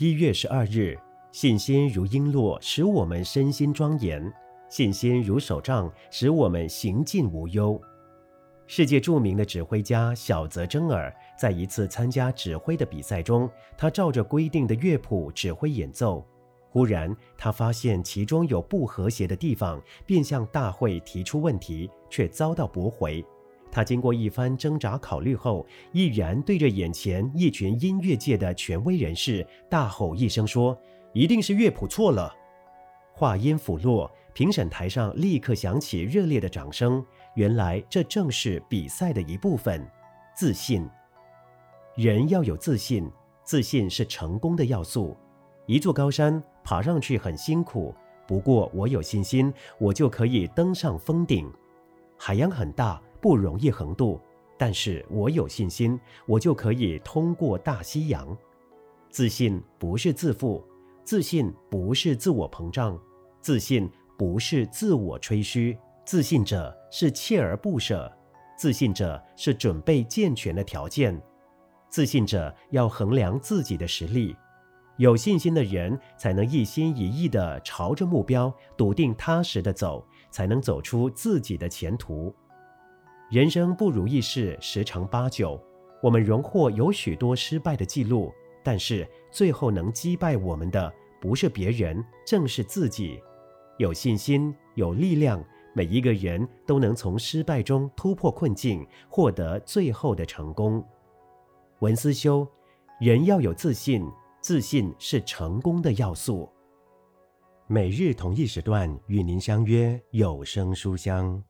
一月十二日，信心如璎珞，使我们身心庄严；信心如手杖，使我们行进无忧。世界著名的指挥家小泽征尔在一次参加指挥的比赛中，他照着规定的乐谱指挥演奏。忽然，他发现其中有不和谐的地方，便向大会提出问题，却遭到驳回。他经过一番挣扎考虑后，毅然对着眼前一群音乐界的权威人士大吼一声说：“一定是乐谱错了！”话音甫落，评审台上立刻响起热烈的掌声。原来这正是比赛的一部分——自信。人要有自信，自信是成功的要素。一座高山爬上去很辛苦，不过我有信心，我就可以登上峰顶。海洋很大。不容易横渡，但是我有信心，我就可以通过大西洋。自信不是自负，自信不是自我膨胀，自信不是自我吹嘘，自信者是锲而不舍，自信者是准备健全的条件，自信者要衡量自己的实力。有信心的人才能一心一意地朝着目标，笃定踏实地走，才能走出自己的前途。人生不如意事十常八九，我们荣获有许多失败的记录，但是最后能击败我们的不是别人，正是自己。有信心，有力量，每一个人都能从失败中突破困境，获得最后的成功。文思修，人要有自信，自信是成功的要素。每日同一时段与您相约有声书香。